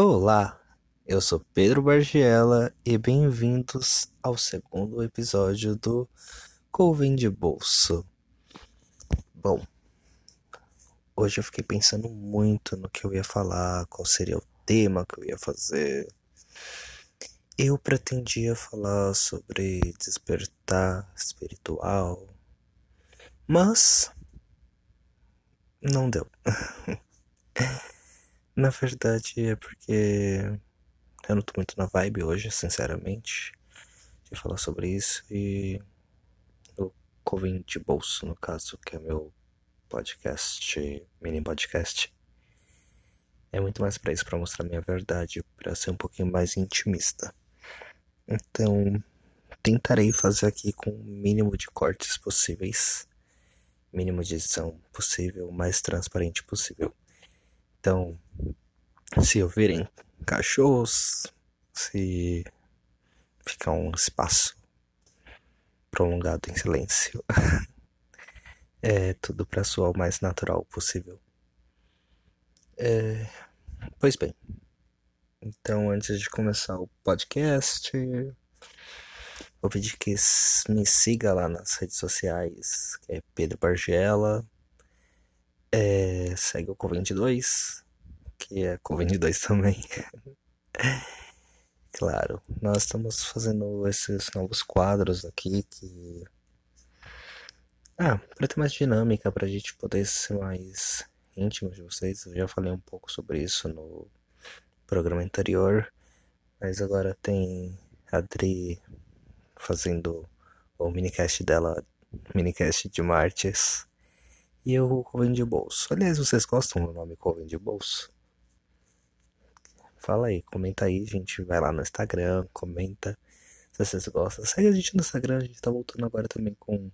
Olá, eu sou Pedro Bargiela e bem-vindos ao segundo episódio do Coven de Bolso. Bom, hoje eu fiquei pensando muito no que eu ia falar, qual seria o tema que eu ia fazer. Eu pretendia falar sobre despertar espiritual, mas não deu. Na verdade é porque eu não tô muito na vibe hoje, sinceramente, de falar sobre isso e o Coven de Bolso, no caso, que é meu podcast, mini podcast, é muito mais para isso, para mostrar minha verdade, para ser um pouquinho mais intimista. Então, tentarei fazer aqui com o mínimo de cortes possíveis, mínimo de edição possível, mais transparente possível. Então, se ouvirem cachorros, se ficar um espaço prolongado em silêncio, é tudo para soar o mais natural possível. É, pois bem, então antes de começar o podcast, vou pedir que me siga lá nas redes sociais, que é Pedro Bargela é, segue o Co22, que é Co22 também. claro, nós estamos fazendo esses novos quadros aqui que. Ah, para ter mais dinâmica, pra gente poder ser mais íntimo de vocês. Eu já falei um pouco sobre isso no programa anterior, mas agora tem a Adri fazendo o minicast dela, minicast de Martes e o Coven de Bolso. Aliás, vocês gostam do nome Coven de Bolso? Fala aí, comenta aí, gente. Vai lá no Instagram, comenta se vocês gostam. Segue a gente no Instagram, a gente tá voltando agora também com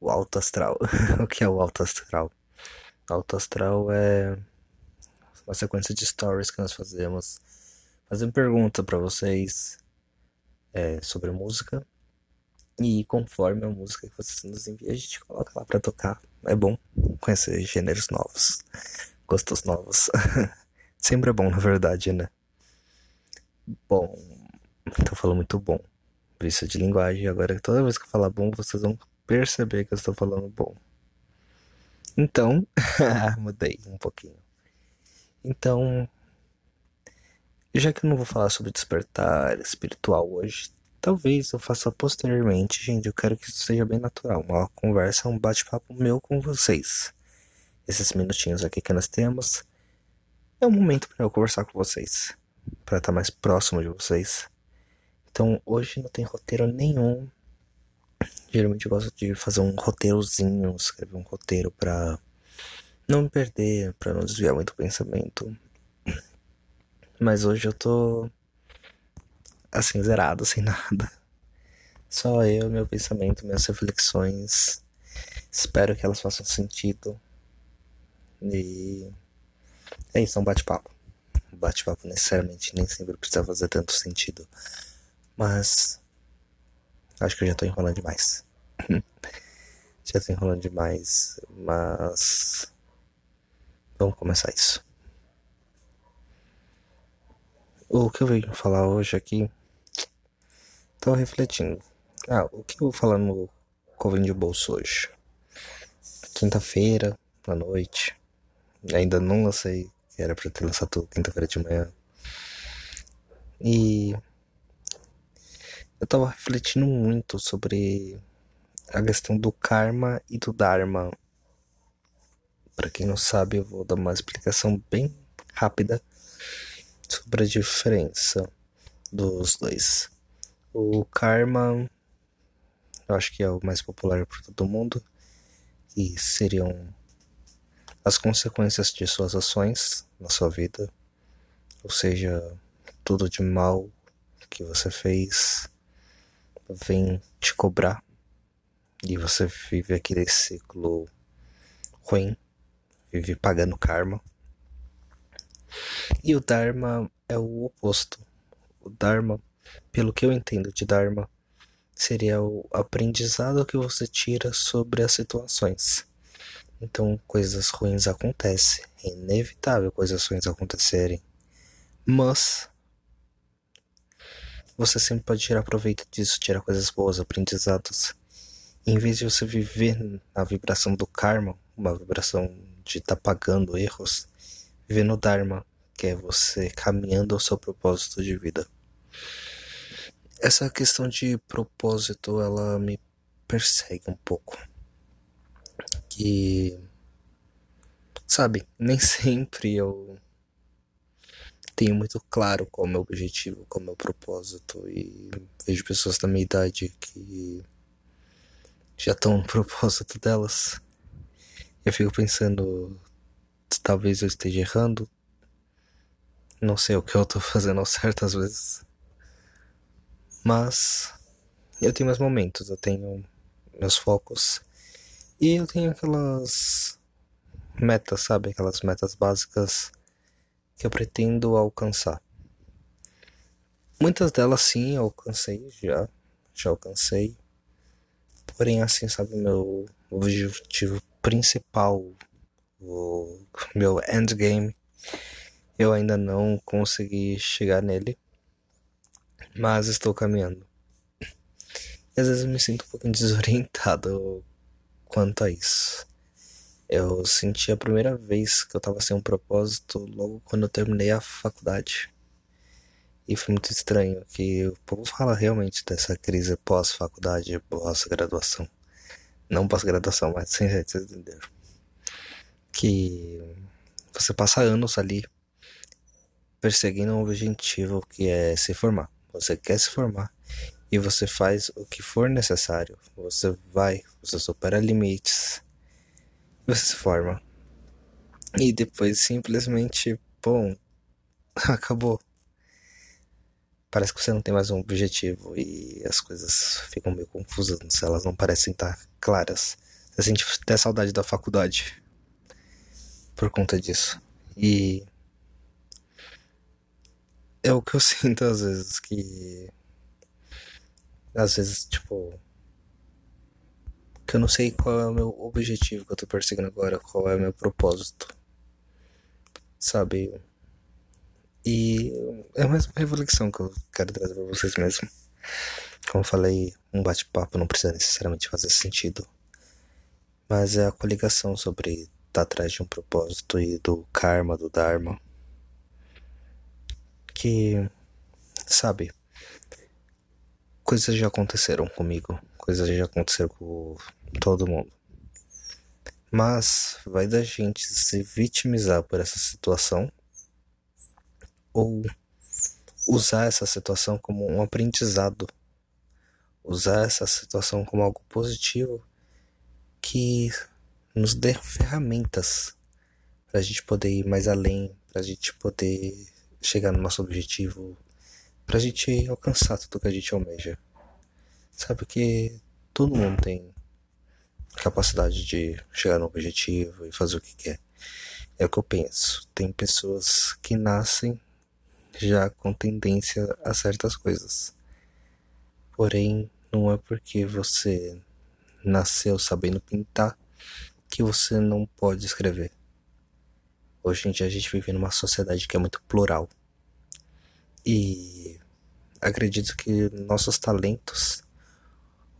o Alto Astral. o que é o Alto Astral? Alto Astral é uma sequência de stories que nós fazemos. Fazendo pergunta para vocês é, sobre música. E conforme a música que vocês nos enviam, a gente coloca lá pra tocar. É bom conhecer gêneros novos, gostos novos. Sempre é bom, na verdade, né? Bom, tô falando muito bom. Vício de linguagem. Agora, toda vez que eu falar bom, vocês vão perceber que eu estou falando bom. Então, mudei um pouquinho. Então, já que eu não vou falar sobre despertar espiritual hoje, Talvez eu faça posteriormente, gente. Eu quero que isso seja bem natural. Uma conversa, um bate-papo meu com vocês. Esses minutinhos aqui que nós temos é um momento para eu conversar com vocês, para estar mais próximo de vocês. Então hoje não tem roteiro nenhum. Geralmente eu gosto de fazer um roteirozinho, escrever um roteiro para não me perder, para não desviar muito o pensamento. Mas hoje eu tô assim, zerado, sem nada. Só eu, meu pensamento, minhas reflexões. Espero que elas façam sentido. E é isso, é um bate-papo. Bate-papo necessariamente nem sempre precisa fazer tanto sentido. Mas acho que eu já tô enrolando demais. já tô enrolando demais, mas vamos começar isso. O que eu venho falar hoje aqui Tava refletindo. Ah, o que eu vou falar no Coven de Bolso hoje? Quinta-feira, à noite. Ainda não lancei, era pra ter lançado quinta-feira de manhã. E eu tava refletindo muito sobre a questão do karma e do dharma. Para quem não sabe, eu vou dar uma explicação bem rápida sobre a diferença dos dois. O Karma, eu acho que é o mais popular para todo mundo, e seriam as consequências de suas ações na sua vida, ou seja, tudo de mal que você fez vem te cobrar e você vive aquele ciclo ruim, vive pagando karma. E o Dharma é o oposto. O Dharma pelo que eu entendo de Dharma, seria o aprendizado que você tira sobre as situações. Então, coisas ruins acontecem, é inevitável coisas ruins acontecerem, Mas você sempre pode tirar proveito disso, tirar coisas boas, aprendizados. em vez de você viver na vibração do karma, uma vibração de estar tá pagando erros, viver no Dharma, que é você caminhando ao seu propósito de vida. Essa questão de propósito, ela me persegue um pouco. Que. Sabe, nem sempre eu tenho muito claro qual é o meu objetivo, qual é o meu propósito. E vejo pessoas da minha idade que já estão no propósito delas. Eu fico pensando, talvez eu esteja errando. Não sei o que eu tô fazendo certas vezes. Mas eu tenho meus momentos, eu tenho meus focos. E eu tenho aquelas metas, sabe? Aquelas metas básicas que eu pretendo alcançar. Muitas delas sim eu alcancei já, já alcancei. Porém, assim, sabe, meu objetivo principal, o meu endgame, eu ainda não consegui chegar nele, mas estou caminhando. E às vezes eu me sinto um pouco desorientado quanto a isso. Eu senti a primeira vez que eu tava sem um propósito logo quando eu terminei a faculdade. E foi muito estranho que o povo fala realmente dessa crise pós-faculdade, pós-graduação. Não pós-graduação, mas sem jeito, vocês entenderam. Que você passa anos ali perseguindo um objetivo que é se formar. Você quer se formar e você faz o que for necessário. Você vai, você supera limites você se forma. E depois simplesmente, bom, acabou. Parece que você não tem mais um objetivo e as coisas ficam meio confusas, elas não parecem estar claras. Você sente até saudade da faculdade por conta disso. E é o que eu sinto às vezes que às vezes tipo que eu não sei qual é o meu objetivo que eu tô perseguindo agora, qual é o meu propósito. Sabe? E é mais uma reflexão que eu quero trazer pra vocês mesmo. Como eu falei, um bate-papo não precisa necessariamente fazer sentido. Mas é a coligação sobre estar tá atrás de um propósito e do karma, do dharma. Que, sabe, coisas já aconteceram comigo, coisas já aconteceram com todo mundo. Mas vai da gente se vitimizar por essa situação ou usar essa situação como um aprendizado, usar essa situação como algo positivo que nos dê ferramentas para a gente poder ir mais além, para a gente poder chegar no nosso objetivo, para a gente alcançar tudo que a gente almeja. Sabe que todo mundo tem capacidade de chegar no objetivo e fazer o que quer. É o que eu penso. Tem pessoas que nascem já com tendência a certas coisas. Porém, não é porque você nasceu sabendo pintar que você não pode escrever. Hoje em dia a gente vive numa sociedade que é muito plural. E acredito que nossos talentos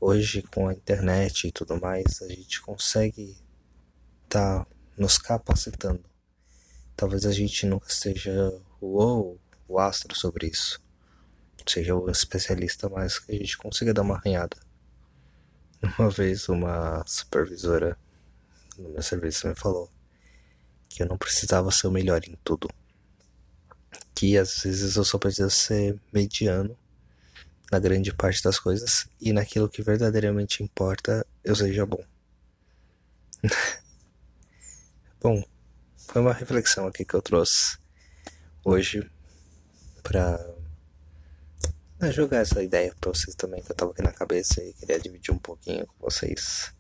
hoje com a internet e tudo mais, a gente consegue estar tá nos capacitando. Talvez a gente nunca seja o, o astro sobre isso, seja o especialista, mas que a gente consiga dar uma arranhada. Uma vez uma supervisora no meu serviço me falou que eu não precisava ser o melhor em tudo. Que às vezes eu só preciso ser mediano na grande parte das coisas e naquilo que verdadeiramente importa eu seja bom. bom, foi uma reflexão aqui que eu trouxe hoje pra jogar essa ideia pra vocês também que eu tava aqui na cabeça e queria dividir um pouquinho com vocês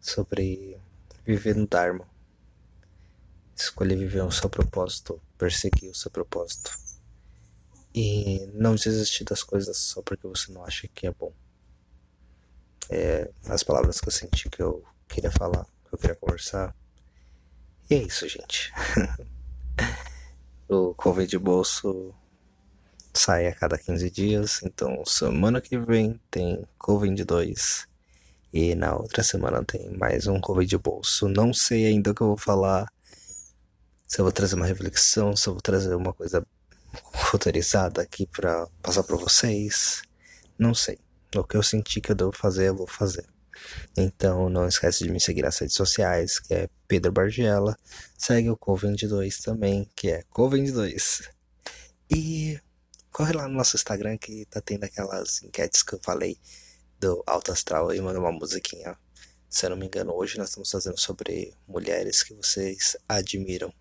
sobre viver no Dharma. Escolher viver o seu propósito, perseguir o seu propósito. E não desistir das coisas só porque você não acha que é bom. É as palavras que eu senti que eu queria falar, que eu queria conversar. E é isso, gente. O Covid de bolso sai a cada 15 dias, então semana que vem tem Covid 2 e na outra semana tem mais um Covid de bolso. Não sei ainda o que eu vou falar, se eu vou trazer uma reflexão, se eu vou trazer uma coisa roteirizada aqui para passar para vocês, não sei. O que eu senti que eu devo fazer, eu vou fazer. Então não esquece de me seguir nas redes sociais, que é Pedro Bargiela. Segue o Co22 também, que é Co22. E corre lá no nosso Instagram que tá tendo aquelas enquetes que eu falei do Alto Astral e manda uma musiquinha. Se eu não me engano, hoje nós estamos fazendo sobre mulheres que vocês admiram.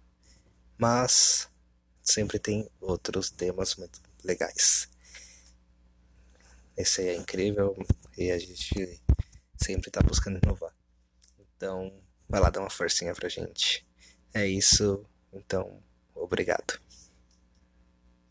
Mas sempre tem outros temas muito legais. Esse é incrível e a gente sempre tá buscando inovar. Então, vai lá dar uma forcinha pra gente. É isso. Então, obrigado.